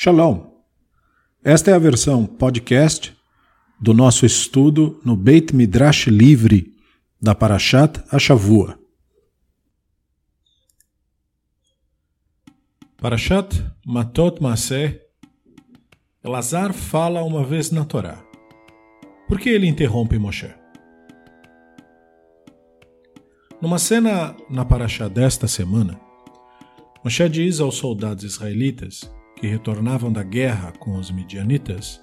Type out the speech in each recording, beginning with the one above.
Shalom! Esta é a versão podcast do nosso estudo no Beit Midrash Livre da Parashat Ashavua. Parashat Matot Maseh Elazar fala uma vez na Torá. Por que ele interrompe Moshe? Numa cena na Parashat desta semana, Moshe diz aos soldados israelitas que retornavam da guerra com os midianitas,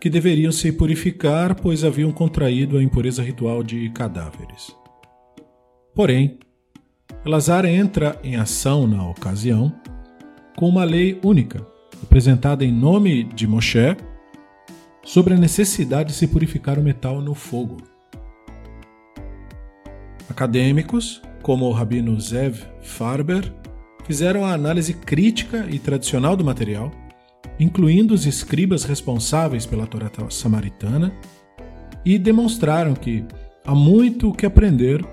que deveriam se purificar, pois haviam contraído a impureza ritual de cadáveres. Porém, Elazar entra em ação na ocasião com uma lei única, apresentada em nome de Moshe, sobre a necessidade de se purificar o metal no fogo. Acadêmicos, como o rabino Zev Farber, fizeram a análise crítica e tradicional do material, incluindo os escribas responsáveis pela Torá samaritana, e demonstraram que há muito o que aprender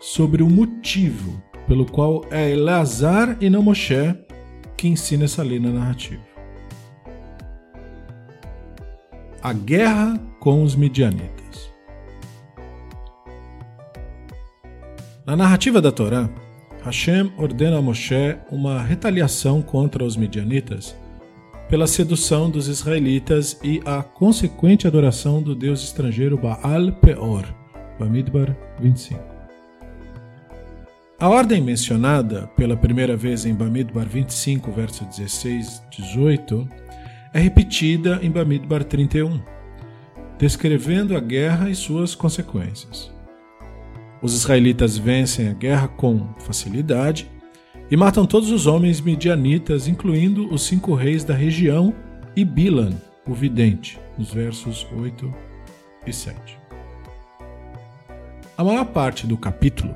sobre o motivo pelo qual é Eleazar e não Moshe que ensina essa lei na narrativa. A guerra com os midianitas. Na narrativa da Torá, Hashem ordena a Moshe uma retaliação contra os midianitas pela sedução dos israelitas e a consequente adoração do deus estrangeiro Baal Peor, Bamidbar 25. A ordem mencionada pela primeira vez em Bamidbar 25, verso 16 18, é repetida em Bamidbar 31, descrevendo a guerra e suas consequências. Os israelitas vencem a guerra com facilidade e matam todos os homens midianitas, incluindo os cinco reis da região e Bilan, o vidente, nos versos 8 e 7. A maior parte do capítulo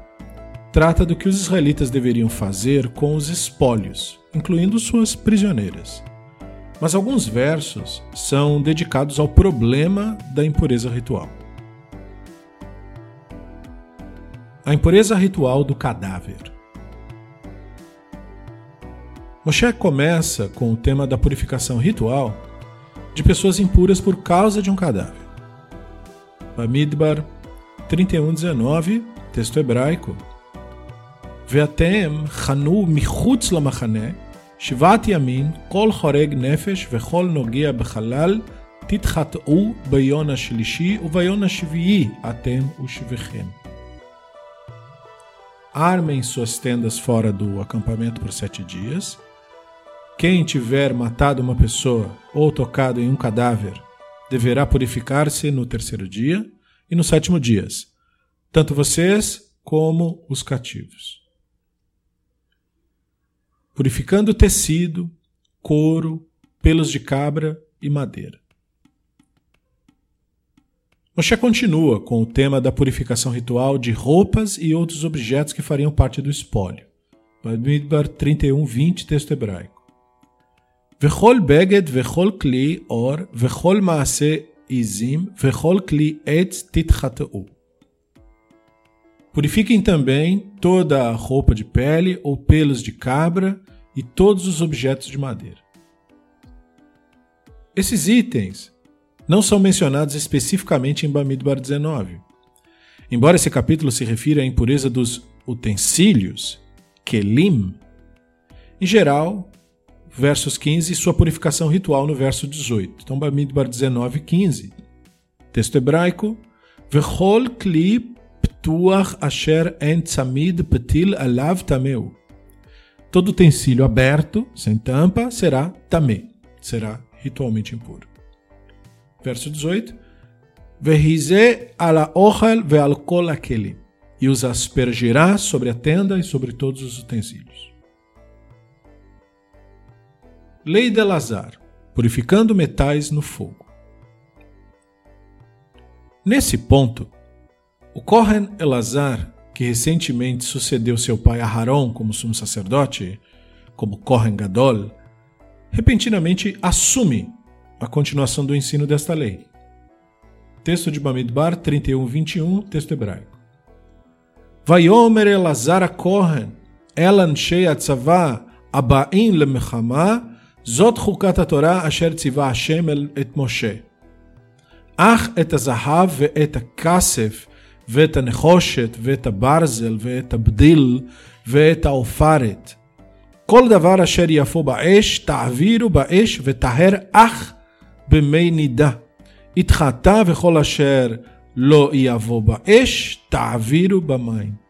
trata do que os israelitas deveriam fazer com os espólios, incluindo suas prisioneiras. Mas alguns versos são dedicados ao problema da impureza ritual. A impureza ritual do cadáver. Moshe começa com o tema da purificação ritual de pessoas impuras por causa de um cadáver. Bamidbar 31:19, texto hebraico. Ve'atem chanu michutz lamachane, shivat yamin, kol choreg nefesh vechol nogia bechalal, תתחטאו ביום השלישי וביום השביעי אתם ושביכם armem suas tendas fora do acampamento por sete dias. Quem tiver matado uma pessoa ou tocado em um cadáver deverá purificar-se no terceiro dia e no sétimo dias, tanto vocês como os cativos. Purificando tecido, couro, pelos de cabra e madeira. Moshe continua com o tema da purificação ritual de roupas e outros objetos que fariam parte do espólio. Bamidbar 31, 20, texto hebraico. Vechol beged vechol kli or vechol maase izim vechol kli titchateu. Purifiquem também toda a roupa de pele ou pelos de cabra e todos os objetos de madeira. Esses itens não são mencionados especificamente em Bamidbar 19. Embora esse capítulo se refira à impureza dos utensílios, kelim, em geral, versos 15 e sua purificação ritual no verso 18. Então, Bamidbar 19, 15. Texto hebraico: Vechol kli ptuach asher en tzamid petil alav tameu. Todo utensílio aberto, sem tampa, será tamé, será ritualmente impuro. Verso 18. Verrize ala ochel ve'al kol. E os aspergirá sobre a tenda e sobre todos os utensílios. Lei de Lazar, purificando metais no fogo. Nesse ponto, o Kohen Elazar, que recentemente sucedeu seu pai Aharon como sumo sacerdote, como Kohen Gadol, repentinamente assume a continuação do ensino desta lei. Texto de Bamidbar 31, 21, texto hebraico. Vayomer Elazar Kohen, Elan Shei Atzavá, Abaim Lemechama, זאת חוקת התורה אשר ציווה השם את משה. אך את הזהב ואת הכסף ואת הנחושת ואת הברזל ואת הבדיל ואת העופרת. כל דבר אשר יפו באש, תעבירו באש וטהר אך במי נידה. התחתה וכל אשר לא יבוא באש, תעבירו במים.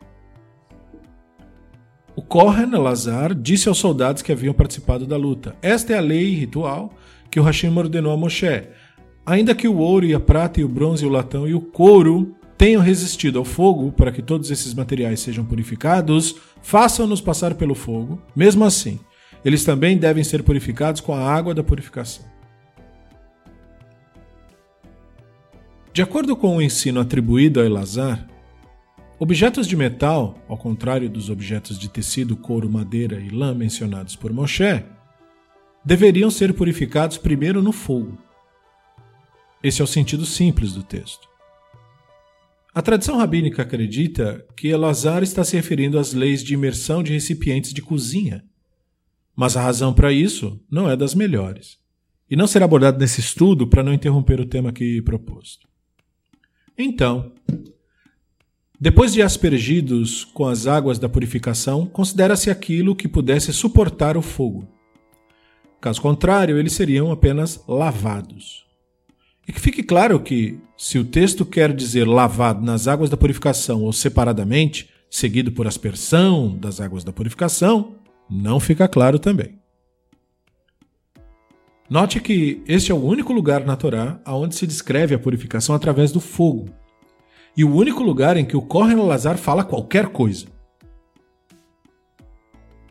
O Kohen Elazar disse aos soldados que haviam participado da luta: Esta é a lei ritual que o Hashem ordenou a Moshe. Ainda que o ouro e a prata e o bronze e o latão e o couro tenham resistido ao fogo para que todos esses materiais sejam purificados, façam-nos passar pelo fogo. Mesmo assim, eles também devem ser purificados com a água da purificação. De acordo com o ensino atribuído a Elazar, objetos de metal, ao contrário dos objetos de tecido, couro, madeira e lã mencionados por Moshe, deveriam ser purificados primeiro no fogo. Esse é o sentido simples do texto. A tradição rabínica acredita que Elazar está se referindo às leis de imersão de recipientes de cozinha, mas a razão para isso não é das melhores, e não será abordado nesse estudo para não interromper o tema aqui proposto. Então, depois de aspergidos com as águas da purificação, considera-se aquilo que pudesse suportar o fogo. Caso contrário, eles seriam apenas lavados. E que fique claro que, se o texto quer dizer lavado nas águas da purificação ou separadamente, seguido por aspersão das águas da purificação, não fica claro também. Note que este é o único lugar na Torá onde se descreve a purificação através do fogo, e o único lugar em que o Kohen Lazar fala qualquer coisa.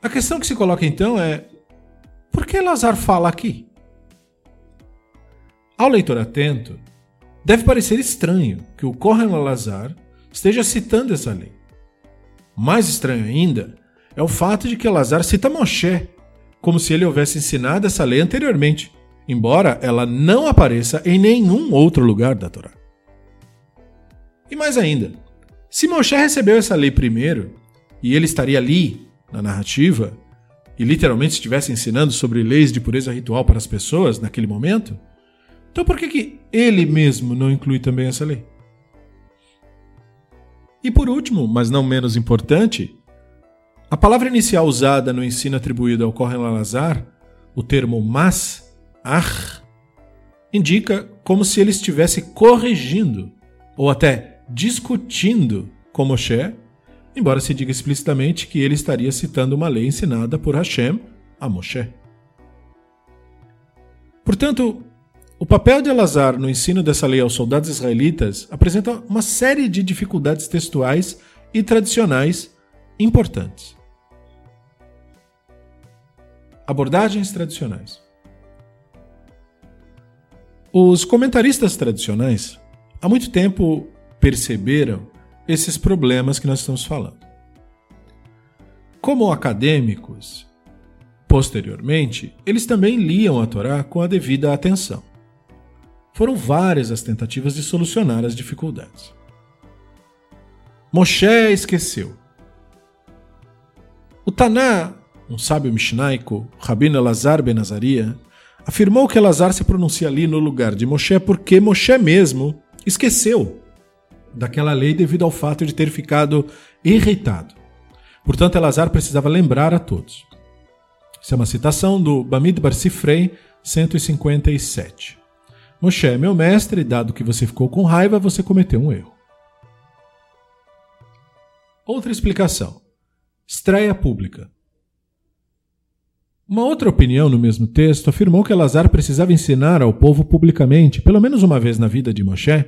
A questão que se coloca então é: por que Lazar fala aqui? Ao leitor atento, deve parecer estranho que o Kohen Lazar esteja citando essa lei. Mais estranho ainda é o fato de que Lazar cita Moshe como se ele houvesse ensinado essa lei anteriormente, embora ela não apareça em nenhum outro lugar da Torá. E mais ainda, se Moshe recebeu essa lei primeiro, e ele estaria ali, na narrativa, e literalmente estivesse ensinando sobre leis de pureza ritual para as pessoas naquele momento, então por que, que ele mesmo não inclui também essa lei? E por último, mas não menos importante, a palavra inicial usada no ensino atribuído ao Kohen Lazar, o termo mas, ar, indica como se ele estivesse corrigindo, ou até discutindo com Moshe, embora se diga explicitamente que ele estaria citando uma lei ensinada por Hashem a Moshe. Portanto, o papel de Elazar no ensino dessa lei aos soldados israelitas apresenta uma série de dificuldades textuais e tradicionais importantes. Abordagens tradicionais. Os comentaristas tradicionais há muito tempo perceberam esses problemas que nós estamos falando. Como acadêmicos, posteriormente, eles também liam a Torá com a devida atenção. Foram várias as tentativas de solucionar as dificuldades. Moshe esqueceu. O Taná um sábio mishnaico, Rabino Elazar ben Azaria, afirmou que Elazar se pronuncia ali no lugar de Moshe porque Moshe mesmo esqueceu daquela lei devido ao fato de ter ficado irritado. Portanto, Elazar precisava lembrar a todos. Isso é uma citação do Bamidbar Sifrei 157. Moshe meu mestre, dado que você ficou com raiva, você cometeu um erro. Outra explicação. Estreia pública. Uma outra opinião no mesmo texto afirmou que Elazar precisava ensinar ao povo publicamente, pelo menos uma vez na vida de Moshe,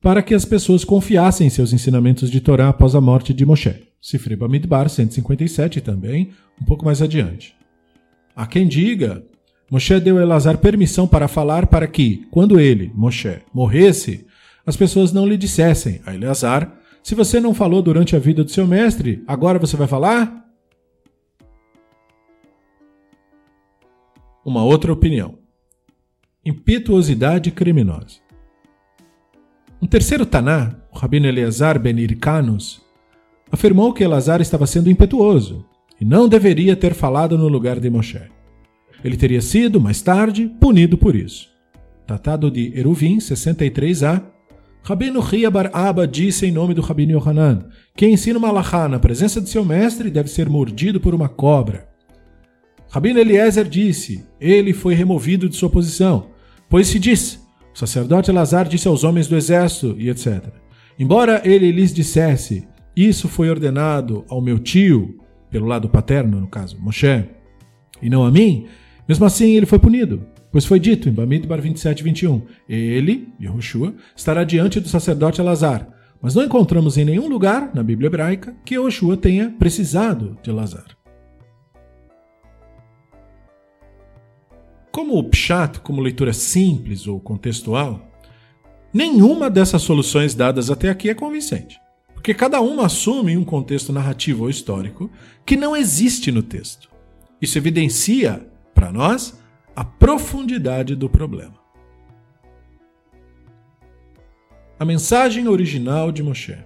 para que as pessoas confiassem em seus ensinamentos de Torá após a morte de Moshe. Sifri Bamidbar 157 também, um pouco mais adiante. Há quem diga, Moshe deu a Elazar permissão para falar para que, quando ele, Moshe, morresse, as pessoas não lhe dissessem a Eleazar, se você não falou durante a vida do seu mestre, agora você vai falar? Uma outra opinião. Impetuosidade criminosa. Um terceiro Taná, o Rabino Eleazar ben Irkanus, afirmou que Elazar estava sendo impetuoso e não deveria ter falado no lugar de Moshe. Ele teria sido, mais tarde, punido por isso. Tratado de Eruvim, 63a. Rabino Ria Bar Abba disse em nome do Rabino Yohanan: Quem ensina uma na presença de seu mestre deve ser mordido por uma cobra. Rabino Eliezer disse: Ele foi removido de sua posição, pois se diz: O sacerdote Elazar disse aos homens do exército, e etc. Embora ele lhes dissesse: Isso foi ordenado ao meu tio, pelo lado paterno, no caso, Moshe, e não a mim, mesmo assim ele foi punido. Pois foi dito em Bamidbar 27, 21, ele, Yehoshua, estará diante do sacerdote Elazar. Mas não encontramos em nenhum lugar, na Bíblia hebraica, que Yehoshua tenha precisado de Elazar. Como o Pshat, como leitura simples ou contextual, nenhuma dessas soluções dadas até aqui é convincente. Porque cada uma assume um contexto narrativo ou histórico que não existe no texto. Isso evidencia, para nós, a profundidade do problema. A mensagem original de Moshe.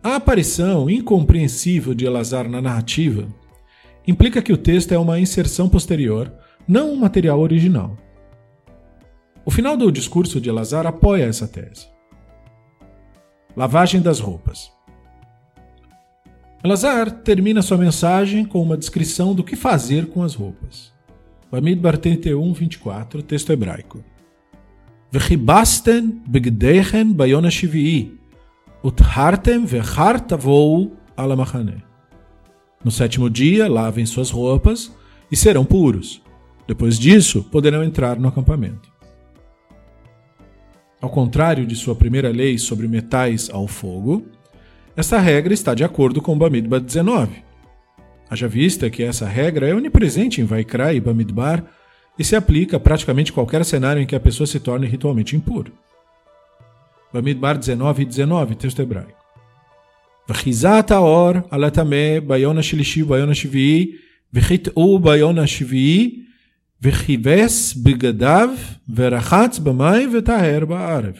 A aparição incompreensível de Elazar na narrativa implica que o texto é uma inserção posterior, não um material original. O final do discurso de Elazar apoia essa tese. Lavagem das roupas. Elazar termina sua mensagem com uma descrição do que fazer com as rovas. Bamidbar 31, 24, texto hebraico. Vechibasten begdeichen bayona shivii, uthartem vechar tavou alamachane. No sétimo dia, lavem suas roupas e serão puros. Depois disso, poderão entrar no acampamento. Ao contrário de sua primeira lei sobre metais ao fogo, essa regra está de acordo com Bamidbar 19. Haja vista que essa regra é onipresente em Vaikra e Bamidbar e se aplica a praticamente qualquer cenário em que a pessoa se torne ritualmente impuro. Bamidbar 19 e 19, texto hebraico. וכיזת האור על הטמא ביום השלישי וביום השביעי, וחיטאו ביום השביעי, וכיבס בגדיו, ורחץ במים וטהר בערב.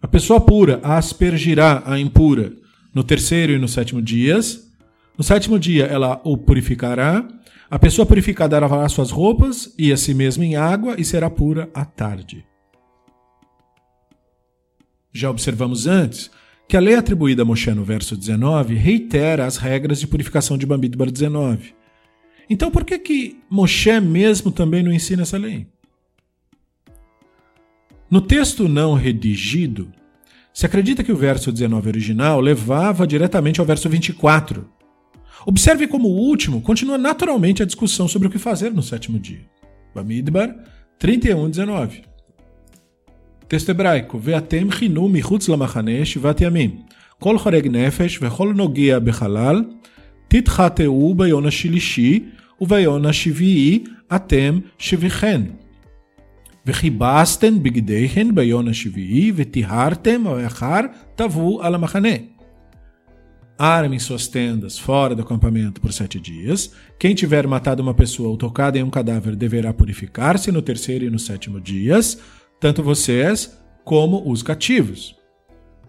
A pessoa pura aspergirá a impura no terceiro e no sétimo dias. No sétimo dia ela o purificará. A pessoa purificada lavará suas roupas e a si mesma em água e será pura à tarde. Já observamos antes que a lei atribuída a Moshe no verso 19 reitera as regras de purificação de Bamidbar 19. Então por que que Moshe mesmo também não ensina essa lei? No texto não redigido, se acredita que o verso 19 original levava diretamente ao verso 24. Observe como o último continua naturalmente a discussão sobre o que fazer no sétimo dia. Bamidbar 31, 19. Texto hebraico: Veatem chinu michutz lamachane shivat yamim. כל חורג נפש וכל נוגע בחלל, תתחטאו ביום השלישי וביום השביעי אתם שביכן. וכיבסתם בגדיהן ביום השביעי, וטיהרתם, ואחר תבואו על המחנה. Armem suas tendas fora do acampamento por sete dias. Quem tiver matado uma pessoa ou tocado em um cadáver deverá purificar-se no terceiro e no sétimo dias, tanto vocês como os cativos.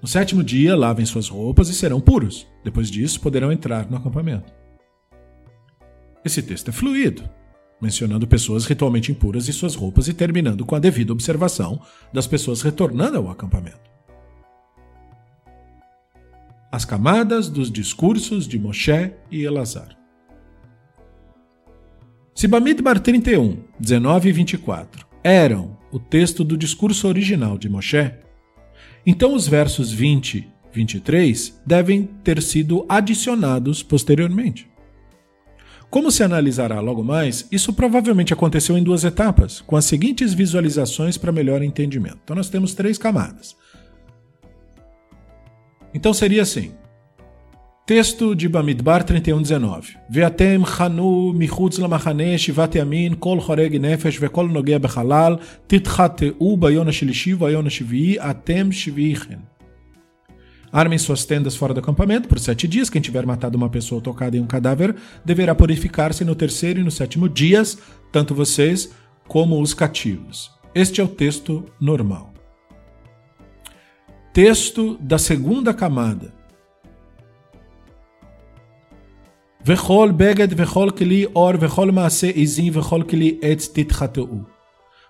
No sétimo dia, lavem suas roupas e serão puros. Depois disso, poderão entrar no acampamento. Esse texto é fluido, mencionando pessoas ritualmente impuras e suas roupas e terminando com a devida observação das pessoas retornando ao acampamento. As camadas dos discursos de Moshe e Elazar. Se Bamidbar 31, 19 e 24 eram o texto do discurso original de Moshe, então os versos 20 e 23 devem ter sido adicionados posteriormente. Como se analisará logo mais, isso provavelmente aconteceu em duas etapas, com as seguintes visualizações para melhor entendimento. Então nós temos três camadas. Então seria assim: Texto de Bamidbar 31:19. Veatem chanu michutz lamachane shivat yamin kol choreg nefesh vekol nogea bechalal titchateu bayom hashlishi vayom hashvi'i atem shvi'ichem. Armem suas tendas fora do acampamento por sete dias. Quem tiver matado uma pessoa tocada em um cadáver deverá purificar-se no terceiro e no sétimo dias, tanto vocês como os cativos. Este é o texto normal. Texto da segunda camada. וכל בגד וכל כלי אור וכל מעשה עזים וכל כלי עץ תתחטאו.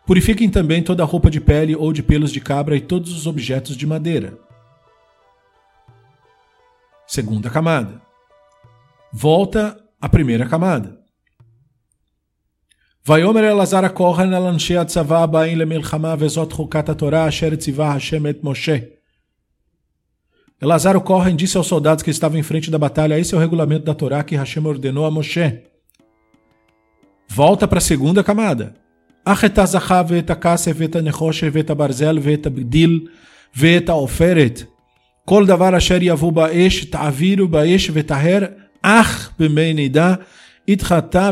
Purifiquem também toda a roupa de pele ou de pelos de cabra e todos os objetos de madeira. Segunda camada. Volta à primeira camada. ויאמר אלעזר הכהן על אנשי הצבא הבאים למלחמה וזאת חוקת התורה אשר ציווה השם את משה. Elazar e disse aos soldados que estavam em frente da batalha: Esse é o regulamento da Torá que Hashem ordenou a Moshe. Volta para a segunda camada. Acheta Zahav, Veta Kasser, Veta Barzel, Oferet. Ta'aviru ach itchata,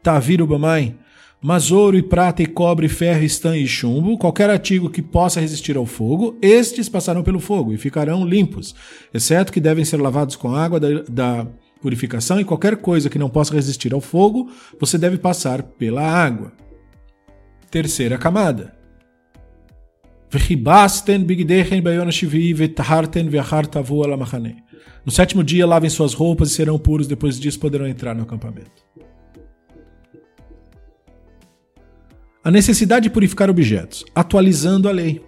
ta'aviru b'mai. Mas ouro e prata e cobre, ferro, estanho e chumbo, qualquer artigo que possa resistir ao fogo, estes passarão pelo fogo e ficarão limpos, exceto que devem ser lavados com água da, da purificação e qualquer coisa que não possa resistir ao fogo, você deve passar pela água. Terceira camada. No sétimo dia, lavem suas roupas e serão puros, depois disso poderão entrar no acampamento. A necessidade de purificar objetos, atualizando a lei.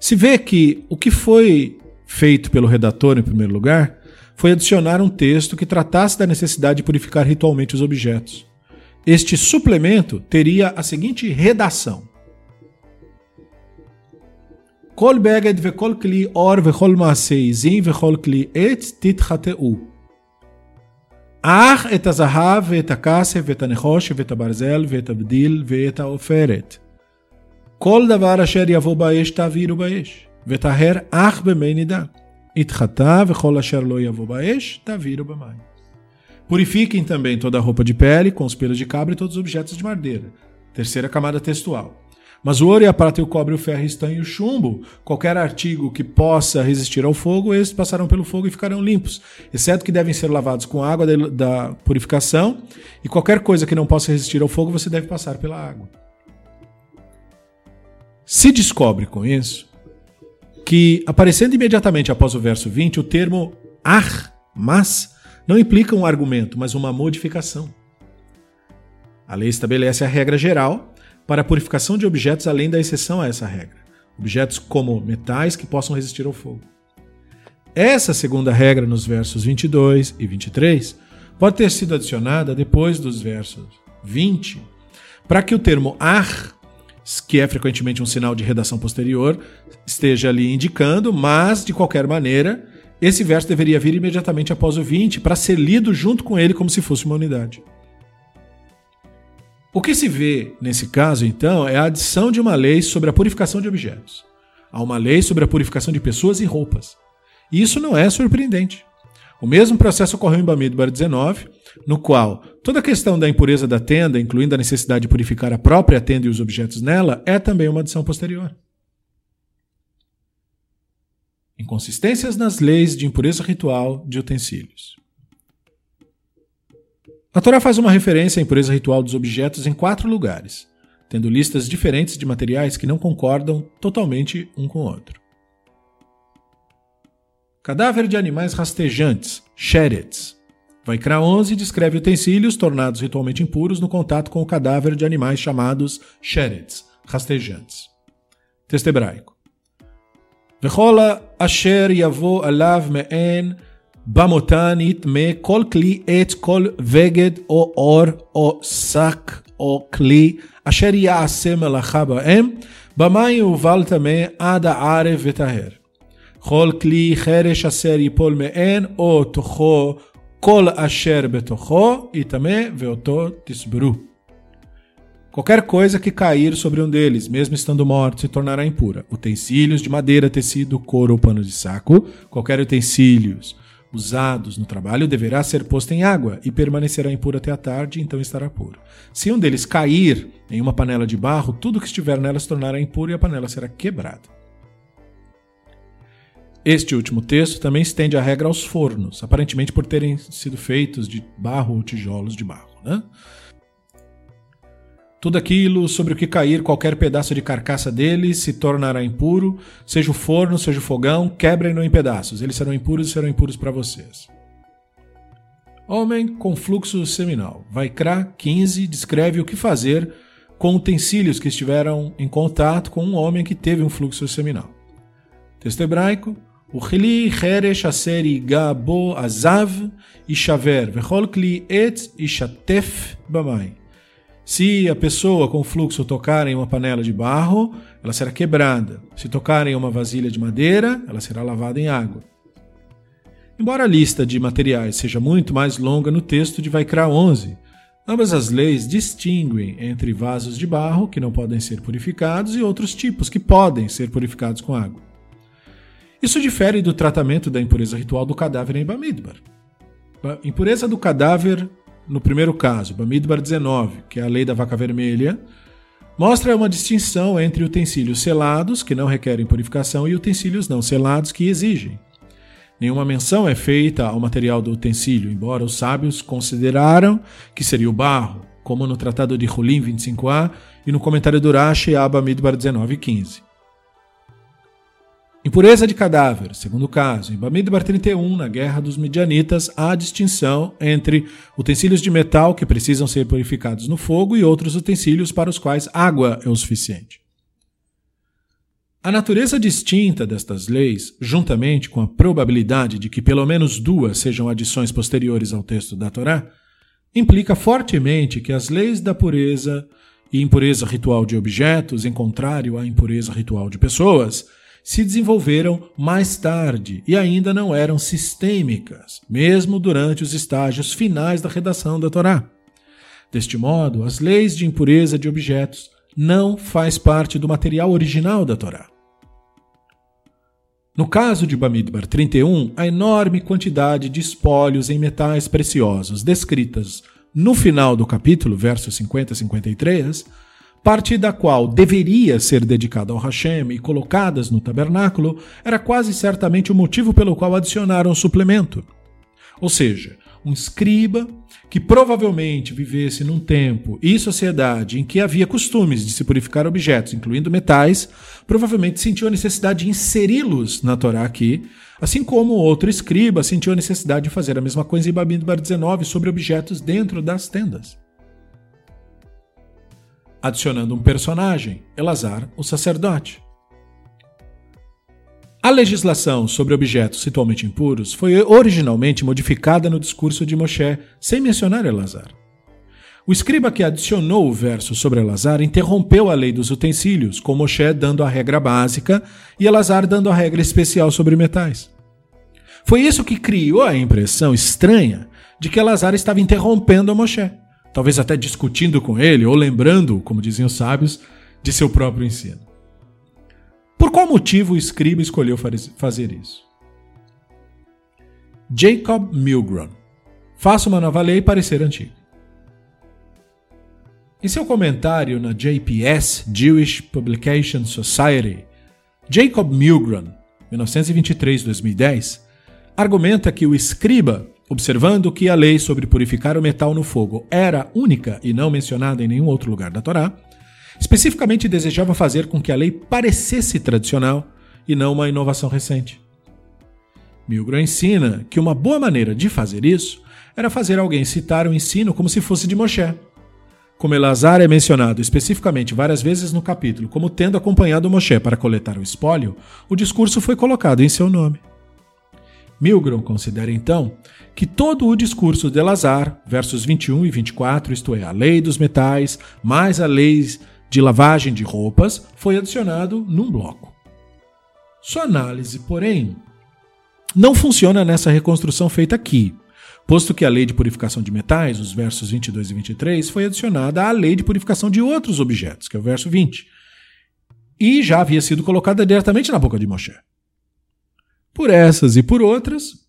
Se vê que o que foi feito pelo redator, em primeiro lugar, foi adicionar um texto que tratasse da necessidade de purificar ritualmente os objetos. Este suplemento teria a seguinte redação: Kol beged vekol kli or vechol maasei zin vechol kli et titchateu. אך את הזהב ואת הכסף ואת הנחוש ואת הברזל ואת הבדיל ואת העופרת. כל דבר אשר יבוא באש תעבירו באש, וטהר אך במי נידה. התחטא וכל אשר לא יבוא באש תעבירו במים. Purifiquem também toda a roupa de pele, com os pelos de cabra e todos os objetos de madeira. Terceira camada textual. Mas o ouro e a prata e o cobre, o ferro, o estanho e o chumbo, qualquer artigo que possa resistir ao fogo, esses passarão pelo fogo e ficarão limpos, exceto que devem ser lavados com água da purificação, e qualquer coisa que não possa resistir ao fogo, você deve passar pela água. Se descobre com isso que, aparecendo imediatamente após o verso 20, o termo ar, mas, não implica um argumento, mas uma modificação. A lei estabelece a regra geral para a purificação de objetos além da exceção a essa regra. Objetos como metais que possam resistir ao fogo. Essa segunda regra, nos versos 22 e 23, pode ter sido adicionada depois dos versos 20, para que o termo ar, que é frequentemente um sinal de redação posterior, esteja ali indicando, mas, de qualquer maneira, esse verso deveria vir imediatamente após o 20 para ser lido junto com ele como se fosse uma unidade. O que se vê nesse caso, então, é a adição de uma lei sobre a purificação de objetos. Há uma lei sobre a purificação de pessoas e roupas. E isso não é surpreendente. O mesmo processo ocorreu em Bamidbar 19, no qual toda a questão da impureza da tenda, incluindo a necessidade de purificar a própria tenda e os objetos nela, é também uma adição posterior. Inconsistências nas leis de impureza ritual de utensílios. A Torá faz uma referência à impureza ritual dos objetos em quatro lugares, tendo listas diferentes de materiais que não concordam totalmente um com o outro. Cadáver de animais rastejantes, sherets. Vaikra 11 descreve utensílios tornados ritualmente impuros no contato com o cadáver de animais chamados sherets, rastejantes. Texto hebraico. Vechola asher yavo alav me'en במותן יטמא כל כלי עץ, כל בגד או אור או שק או כלי אשר יעשה מלאכה בהם, במים יובל טמא עד הערב וטהר. כל כלי חרש אשר יפול מהן או תוכו כל אשר בתוכו יטמא ואותו תסברו. Qualquer coisa que cair sobre um deles, mesmo estando morto, se tornará impura. Utensílios de madeira, tecido, couro ou pano de saco, qualquer utensílios usados no trabalho deverá ser posto em água e permanecerá impuro até a tarde, então estará puro. Se um deles cair em uma panela de barro, tudo que estiver nela se tornará impuro e a panela será quebrada. Este último texto também estende a regra aos fornos, aparentemente por terem sido feitos de barro ou tijolos de barro. Né? Tudo aquilo sobre o que cair qualquer pedaço de carcaça dele se tornará impuro, seja o forno, seja o fogão, quebrem-no em pedaços. Eles serão impuros e serão impuros para vocês. Homem com fluxo seminal. Vaikra 15 descreve o que fazer com utensílios que estiveram em contato com um homem que teve um fluxo seminal. Texto hebraico: O chili cheresh aseri gabo azav ishaver vechol kli et ishatef bamai. Se a pessoa com fluxo tocar em uma panela de barro, ela será quebrada. Se tocar em uma vasilha de madeira, ela será lavada em água. Embora a lista de materiais seja muito mais longa no texto de Vaikra 11, ambas as leis distinguem entre vasos de barro, que não podem ser purificados, e outros tipos que podem ser purificados com água. Isso difere do tratamento da impureza ritual do cadáver em Bamidbar. A impureza do cadáver no primeiro caso, Bamidbar 19, que é a lei da vaca vermelha, mostra uma distinção entre utensílios selados, que não requerem purificação, e utensílios não selados, que exigem. Nenhuma menção é feita ao material do utensílio, embora os sábios consideraram que seria o barro, como no Tratado de Hulim 25a e no comentário do Rashi a Bamidbar 19.15. Impureza de cadáver, segundo caso, em Bamidbar 31, na Guerra dos Midianitas, há distinção entre utensílios de metal que precisam ser purificados no fogo e outros utensílios para os quais água é o suficiente. A natureza distinta destas leis, juntamente com a probabilidade de que pelo menos duas sejam adições posteriores ao texto da Torá, implica fortemente que as leis da pureza e impureza ritual de objetos, em contrário à impureza ritual de pessoas, se desenvolveram mais tarde e ainda não eram sistêmicas, mesmo durante os estágios finais da redação da Torá. Deste modo, as leis de impureza de objetos não faz parte do material original da Torá. No caso de Bamidbar 31, a enorme quantidade de espólios em metais preciosos descritas no final do capítulo, versos 50 a 53, parte da qual deveria ser dedicada ao Hashem e colocadas no tabernáculo, era quase certamente o motivo pelo qual adicionaram o suplemento. Ou seja, um escriba que provavelmente vivesse num tempo e sociedade em que havia costumes de se purificar objetos, incluindo metais, provavelmente sentiu a necessidade de inseri-los na Torá aqui, assim como outro escriba sentiu a necessidade de fazer a mesma coisa em Babindbar 19 sobre objetos dentro das tendas adicionando um personagem, Elazar, o sacerdote. A legislação sobre objetos ritualmente impuros foi originalmente modificada no discurso de Moshe, sem mencionar Elazar. O escriba que adicionou o verso sobre Elazar interrompeu a lei dos utensílios, com Moshe dando a regra básica e Elazar dando a regra especial sobre metais. Foi isso que criou a impressão estranha de que Elazar estava interrompendo a Moshe talvez até discutindo com ele ou lembrando, como diziam os sábios, de seu próprio ensino. Por qual motivo o escriba escolheu fazer isso? Jacob Milgrom. Faça uma nova lei parecer antiga. Em seu comentário na JPS, Jewish Publication Society, Jacob Milgrom, 1923-2010, argumenta que o escriba Observando que a lei sobre purificar o metal no fogo era única e não mencionada em nenhum outro lugar da Torá, especificamente desejava fazer com que a lei parecesse tradicional e não uma inovação recente. Milgrom ensina que uma boa maneira de fazer isso era fazer alguém citar o ensino como se fosse de Moshe. Como Elazar é mencionado especificamente várias vezes no capítulo como tendo acompanhado Moshe para coletar o espólio, o discurso foi colocado em seu nome. Milgrom considera então que todo o discurso de Lazar, versos 21 e 24, isto é, a lei dos metais, mais a lei de lavagem de roupas, foi adicionado num bloco. Sua análise, porém, não funciona nessa reconstrução feita aqui, posto que a lei de purificação de metais, os versos 22 e 23, foi adicionada à lei de purificação de outros objetos, que é o verso 20, e já havia sido colocada diretamente na boca de Moshe. Por essas e por outras,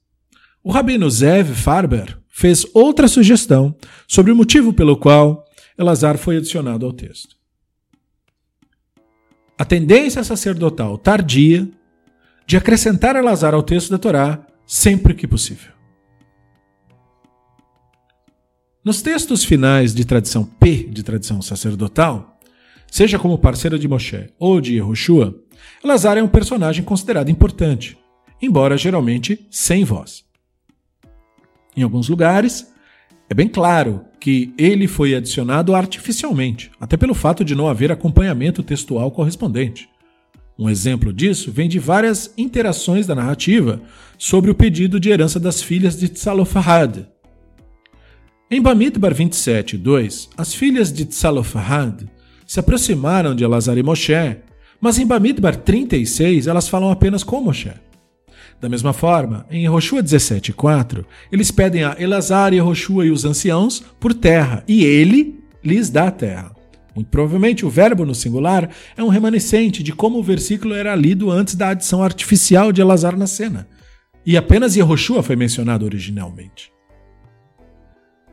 o rabino Zev Farber fez outra sugestão sobre o motivo pelo qual Elazar foi adicionado ao texto. A tendência sacerdotal tardia de acrescentar Elazar ao texto da Torá sempre que possível. Nos textos finais de tradição P, de tradição sacerdotal, seja como parceiro de Moshe ou de Yehoshua, Elazar é um personagem considerado importante, embora geralmente sem voz. Em alguns lugares, é bem claro que ele foi adicionado artificialmente, até pelo fato de não haver acompanhamento textual correspondente. Um exemplo disso vem de várias interações da narrativa sobre o pedido de herança das filhas de Tzalofahad. Em Bamidbar 27, 2, as filhas de Tzalofahad se aproximaram de Elazar e Moshe, mas em Bamidbar 36 elas falam apenas com Moshe. Da mesma forma, em Yehoshua 17,4, eles pedem a Elazar, Yehoshua e os anciãos por terra, e ele lhes dá terra. Muito provavelmente o verbo no singular é um remanescente de como o versículo era lido antes da adição artificial de Elazar na cena. E apenas Yehoshua foi mencionado originalmente.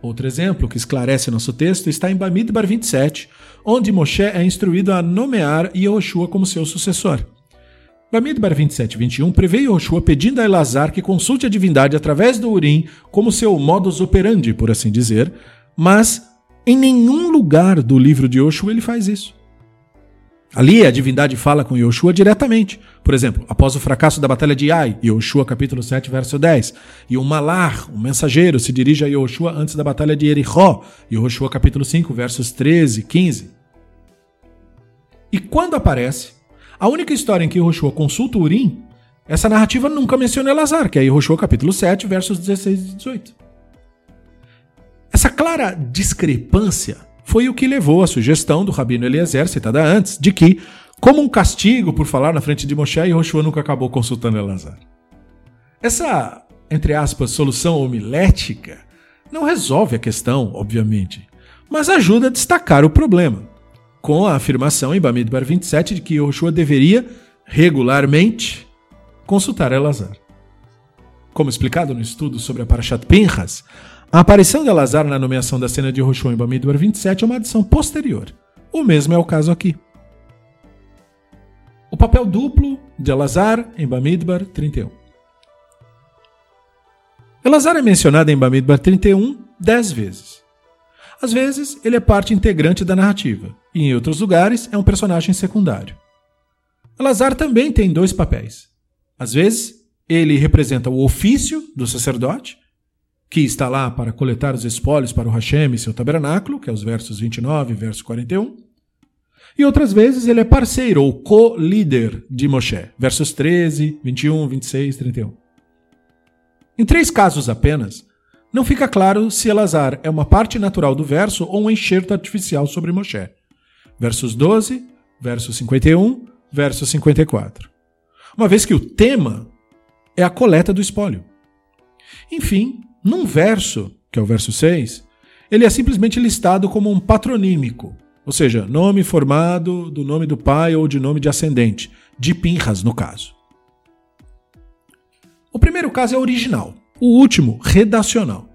Outro exemplo que esclarece nosso texto está em Bamidbar 27, onde Moshe é instruído a nomear Yehoshua como seu sucessor. Bamidbar 27 21 prevê Yehoshua pedindo a Elazar que consulte a divindade através do Urim como seu modus operandi, por assim dizer, mas em nenhum lugar do livro de Yoshua ele faz isso. Ali a divindade fala com Yoshua diretamente. Por exemplo, após o fracasso da batalha de Ai, Yoshua capítulo 7, verso 10. E o Malar, um mensageiro, se dirige a Yoshua antes da batalha de Erechó, Yoshua capítulo 5, versos 13, 15. E quando aparece, a única história em que Yoshua consulta Urim, essa narrativa nunca menciona Elazar, que é Yoshua capítulo 7, versos 16 e 18. Essa clara discrepância foi o que levou à sugestão do Rabino Eliezer, citada antes, de que, como um castigo por falar na frente de Moshe, Yoshua nunca acabou consultando Elazar. Essa, entre aspas, solução homilética não resolve a questão, obviamente, mas ajuda a destacar o problema, com a afirmação em Bamidbar 27 de que Yoshua deveria, regularmente, consultar Elazar. Como explicado no estudo sobre a Parashat Pinchas, a aparição de Elazar na nomeação da cena de Roshua em Bamidbar 27 é uma adição posterior. O mesmo é o caso aqui. O papel duplo de Elazar em Bamidbar 31. Elazar é mencionado em Bamidbar 31 dez vezes. Às vezes, ele é parte integrante da narrativa, e em outros lugares é um personagem secundário. Elazar também tem dois papéis. Às vezes, ele representa o ofício do sacerdote, que está lá para coletar os espólios para o Hashem e seu tabernáculo, que é os versos 29 e verso 41. E outras vezes ele é parceiro ou co-líder de Moshe, versos 13, 21, 26, 31. Em três casos apenas, não fica claro se Elazar é uma parte natural do verso ou um enxerto artificial sobre Moshe. Versos 12, verso 51, verso 54. Uma vez que o tema é a coleta do espólio. Enfim, num verso, que é o verso 6, ele é simplesmente listado como um patronímico, ou seja, nome formado do nome do pai ou de nome de ascendente, de Pinhas no caso. O primeiro caso é original, o último, redacional.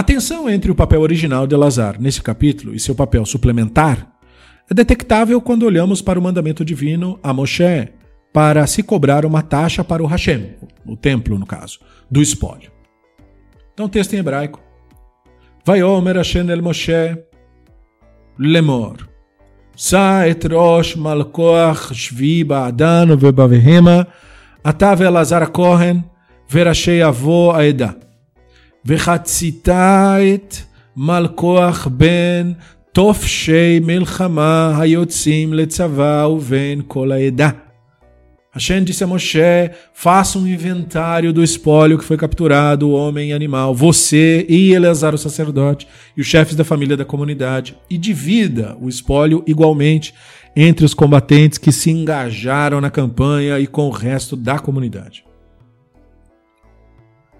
A tensão entre o papel original de Lazar nesse capítulo e seu papel suplementar é detectável quando olhamos para o mandamento divino a Moshe para se cobrar uma taxa para o Hashem, o templo no caso, do espólio. Então, texto em hebraico. Vaiomer Hashem el Moshe lemor. Sa et rosh malkoach shvi ba'adan vebavehema atav elazar kohen verashei avô aedah. וחצית את מלכוח בין תופשי מלחמה היוצאים לצבא ובין כל העדה. Hashem disse a Moshe: faça um inventário do espólio que foi capturado, homem e animal, você e Eleazar, o sacerdote, e os chefes da família da comunidade, e divida o espólio igualmente entre os combatentes que se engajaram na campanha e com o resto da comunidade.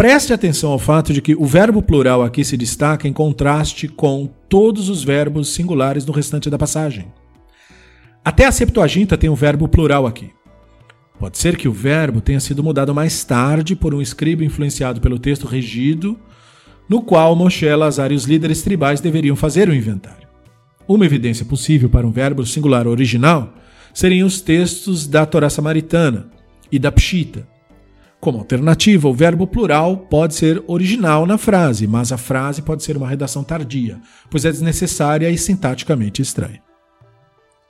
preste atenção ao fato de que o verbo plural aqui se destaca em contraste com todos os verbos singulares no restante da passagem. Até a Septuaginta tem um verbo plural aqui. Pode ser que o verbo tenha sido mudado mais tarde por um escriba influenciado pelo texto regido, no qual Moshe, Lazar e os líderes tribais deveriam fazer o inventário. Uma evidência possível para um verbo singular original seriam os textos da Torá samaritana e da Pshita. Como alternativa, o verbo plural pode ser original na frase, mas a frase pode ser uma redação tardia, pois é desnecessária e sintaticamente estranha.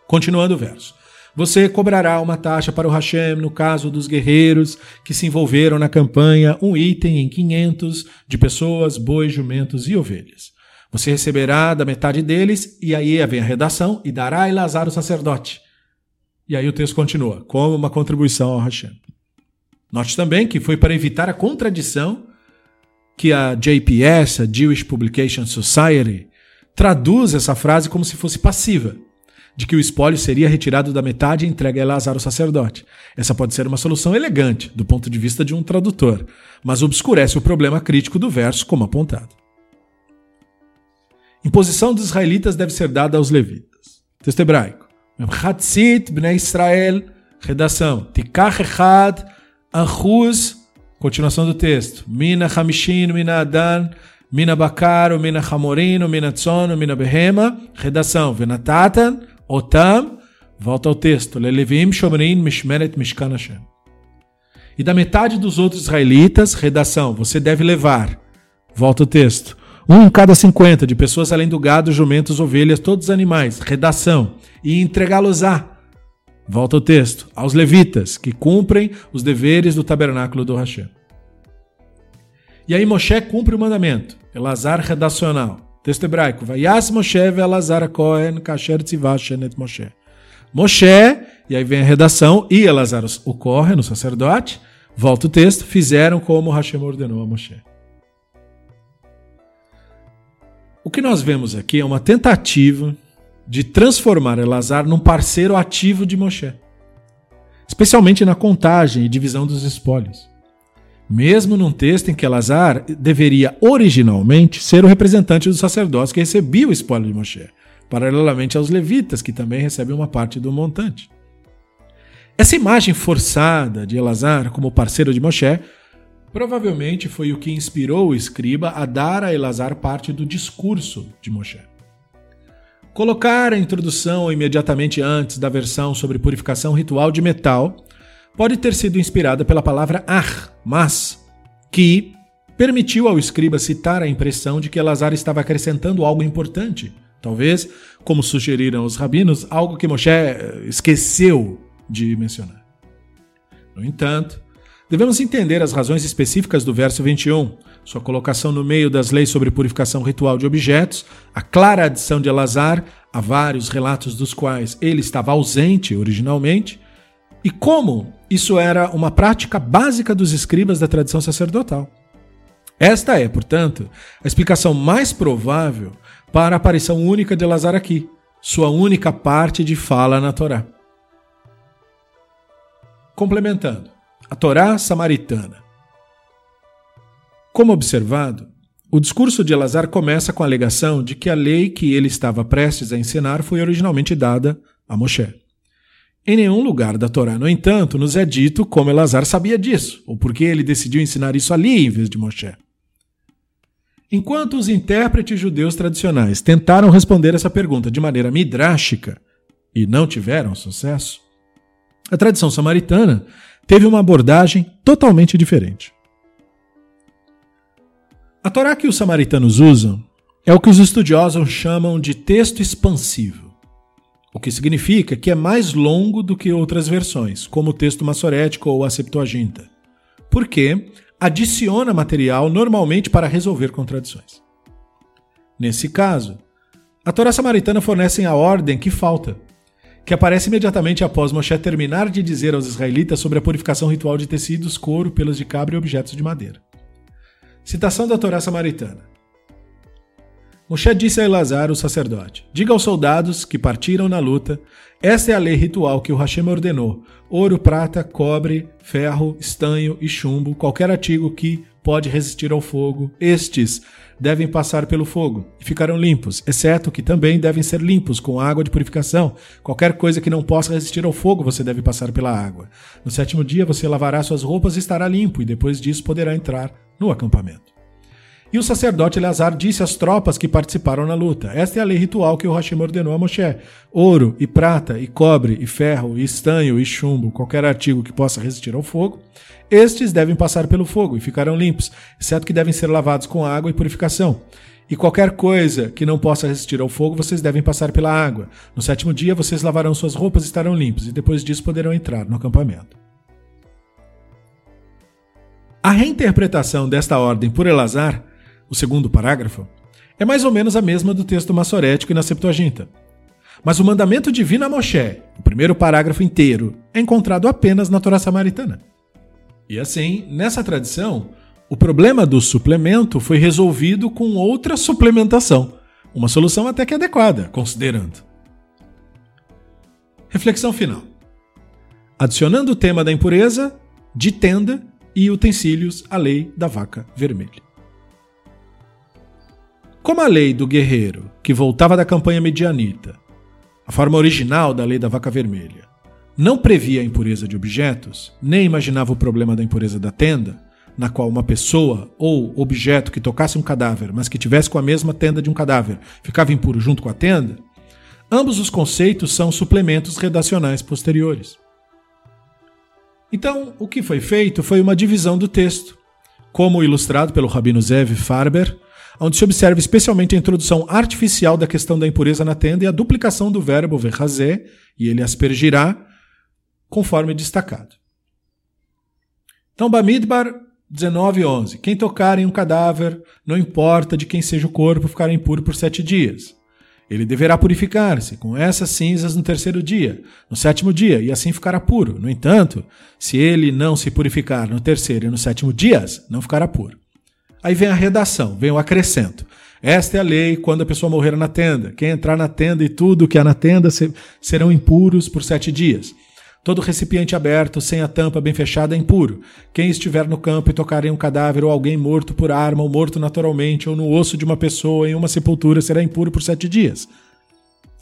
Continuando o verso. Você cobrará uma taxa para o Hashem no caso dos guerreiros que se envolveram na campanha, um item em 500 de pessoas, bois, jumentos e ovelhas. Você receberá da metade deles, e aí vem a redação, e dará a Elazar o sacerdote. E aí o texto continua, como uma contribuição ao Hashem. Note também que foi para evitar a contradição que a JPS, a Jewish Publication Society, traduz essa frase como se fosse passiva, de que o espólio seria retirado da metade e entregue a Elazar o sacerdote. Essa pode ser uma solução elegante, do ponto de vista de um tradutor, mas obscurece o problema crítico do verso, como apontado. Imposição dos israelitas deve ser dada aos levitas. Texto hebraico. Chatzit bnei Israel, redação. Tikach echad achuz, continuação do texto. Mina hamishin, mina adan, mina bakar, mina hamorin, mina tzon, mina behema, redação. Venatatan, otam, volta ao texto. Lelevim shomrin mishmeret mishkan Hashem. E da metade dos outros israelitas, redação. Você deve levar. Volta o texto. Um em cada cinquenta de pessoas além do gado, jumentos, ovelhas, todos os animais. Redação. E entregá-los-á. Volta o texto. Aos levitas, que cumprem os deveres do tabernáculo do Hashem. E aí Moshe cumpre o mandamento. Elazar redacional. Texto hebraico. Vayas Moshe ve Elazar Cohen kasher tzivashenet Moshe. Moshe, e aí vem a redação, e Elazar o Cohen, o sacerdote, volta o texto, fizeram como Hashem ordenou a Moshe. O que nós vemos aqui é uma tentativa de transformar Elazar num parceiro ativo de Moshe, especialmente na contagem e divisão dos espólios. Mesmo num texto em que Elazar deveria originalmente ser o representante do sacerdócio que recebia o espólio de Moshe, paralelamente aos levitas, que também recebem uma parte do montante. Essa imagem forçada de Elazar como parceiro de Moshe Provavelmente foi o que inspirou o escriba a dar a Elazar parte do discurso de Moshe. Colocar a introdução imediatamente antes da versão sobre purificação ritual de metal pode ter sido inspirada pela palavra ar, mas, que permitiu ao escriba citar a impressão de que Elazar estava acrescentando algo importante, talvez, como sugeriram os rabinos, algo que Moshe eh, esqueceu de mencionar. No entanto, Devemos entender as razões específicas do verso 21, sua colocação no meio das leis sobre purificação ritual de objetos, a clara adição de Elazar a vários relatos dos quais ele estava ausente originalmente, e como isso era uma prática básica dos escribas da tradição sacerdotal. Esta é, portanto, a explicação mais provável para a aparição única de Elazar aqui, sua única parte de fala na Torá. Complementando, a Torá samaritana. Como observado, o discurso de Elazar começa com a alegação de que a lei que ele estava prestes a ensinar foi originalmente dada a Moshe. Em nenhum lugar da Torá, no entanto, nos é dito como Elazar sabia disso, ou por que ele decidiu ensinar isso ali em vez de Moshe. Enquanto os intérpretes judeus tradicionais tentaram responder essa pergunta de maneira midrástica e não tiveram sucesso, a tradição samaritana teve uma abordagem totalmente diferente. A Torá que os samaritanos usam é o que os estudiosos chamam de texto expansivo, o que significa que é mais longo do que outras versões, como o texto massorético ou a Septuaginta, porque adiciona material normalmente para resolver contradições. Nesse caso, a Torá samaritana fornece a ordem que falta, que aparece imediatamente após Moshe terminar de dizer aos israelitas sobre a purificação ritual de tecidos, couro, pelos de cabra e objetos de madeira. Citação da Torá Samaritana. Moshe disse a Elazar, o sacerdote: Diga aos soldados que partiram na luta: Esta é a lei ritual que o Hashem ordenou: ouro, prata, cobre, ferro, estanho e chumbo, qualquer artigo que pode resistir ao fogo. Estes devem passar pelo fogo e ficarão limpos, exceto que também devem ser limpos com água de purificação. Qualquer coisa que não possa resistir ao fogo, você deve passar pela água. No sétimo dia, você lavará suas roupas e estará limpo, e depois disso poderá entrar no acampamento. E o sacerdote Eleazar disse às tropas que participaram na luta: Esta é a lei ritual que o Hashem ordenou a Moshe: ouro, e prata, e cobre, e ferro, e estanho, e chumbo, qualquer artigo que possa resistir ao fogo, estes devem passar pelo fogo e ficarão limpos, exceto que devem ser lavados com água e purificação. E qualquer coisa que não possa resistir ao fogo, vocês devem passar pela água. No sétimo dia, vocês lavarão suas roupas e estarão limpos, e depois disso poderão entrar no acampamento. A reinterpretação desta ordem por Elazar o segundo parágrafo, é mais ou menos a mesma do texto massorético e na Septuaginta. Mas o mandamento divino a Moshe, o primeiro parágrafo inteiro, é encontrado apenas na Torá samaritana. E assim, nessa tradição, o problema do suplemento foi resolvido com outra suplementação, uma solução até que adequada, considerando. Reflexão final. Adicionando o tema da impureza, de tenda e utensílios à lei da vaca vermelha. Como a lei do guerreiro, que voltava da campanha medianita, a forma original da lei da vaca vermelha, não previa a impureza de objetos, nem imaginava o problema da impureza da tenda, na qual uma pessoa ou objeto que tocasse um cadáver, mas que tivesse com a mesma tenda de um cadáver, ficava impuro junto com a tenda, ambos os conceitos são suplementos redacionais posteriores. Então, o que foi feito foi uma divisão do texto, como ilustrado pelo rabino Zev Farber, onde se observa especialmente a introdução artificial da questão da impureza na tenda e a duplicação do verbo verrazé, e ele aspergirá, conforme destacado. Então, Bamidbar 19:11. Quem tocar em um cadáver, não importa de quem seja o corpo, ficará impuro por sete dias. Ele deverá purificar-se com essas cinzas no terceiro dia, no sétimo dia, e assim ficará puro. No entanto, se ele não se purificar no terceiro e no sétimo dias, não ficará puro. Aí vem a redação, vem o acrescento. Esta é a lei quando a pessoa morrer na tenda. Quem entrar na tenda e tudo que há na tenda serão impuros por sete dias. Todo recipiente aberto, sem a tampa bem fechada, é impuro. Quem estiver no campo e tocar em um cadáver ou alguém morto por arma ou morto naturalmente ou no osso de uma pessoa em uma sepultura será impuro por sete dias.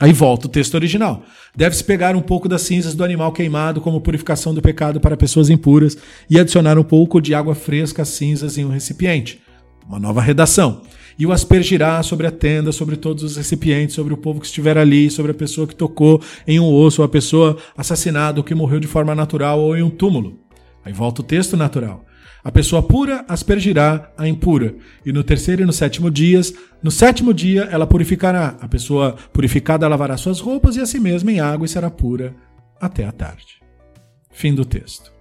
Aí volta o texto original. Deve-se pegar um pouco das cinzas do animal queimado como purificação do pecado para pessoas impuras e adicionar um pouco de água fresca às cinzas em um recipiente uma nova redação. E o aspergirá sobre a tenda, sobre todos os recipientes, sobre o povo que estiver ali, sobre a pessoa que tocou em um osso, ou a pessoa assassinada, ou que morreu de forma natural, ou em um túmulo. Aí volta o texto natural. A pessoa pura aspergirá a impura. E no terceiro e no sétimo dias, no sétimo dia ela purificará. A pessoa purificada lavará suas roupas e a si mesma em água e será pura até a tarde. Fim do texto.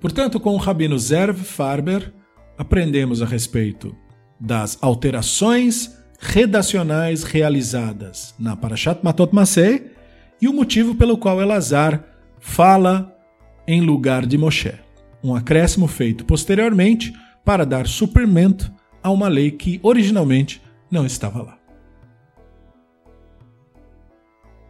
Portanto, com o rabino Zerv Farber, aprendemos a respeito das alterações redacionais realizadas na Parashat Matot Maseh e o motivo pelo qual Elazar fala em lugar de Moshe. Um acréscimo feito posteriormente para dar suprimento a uma lei que originalmente não estava lá.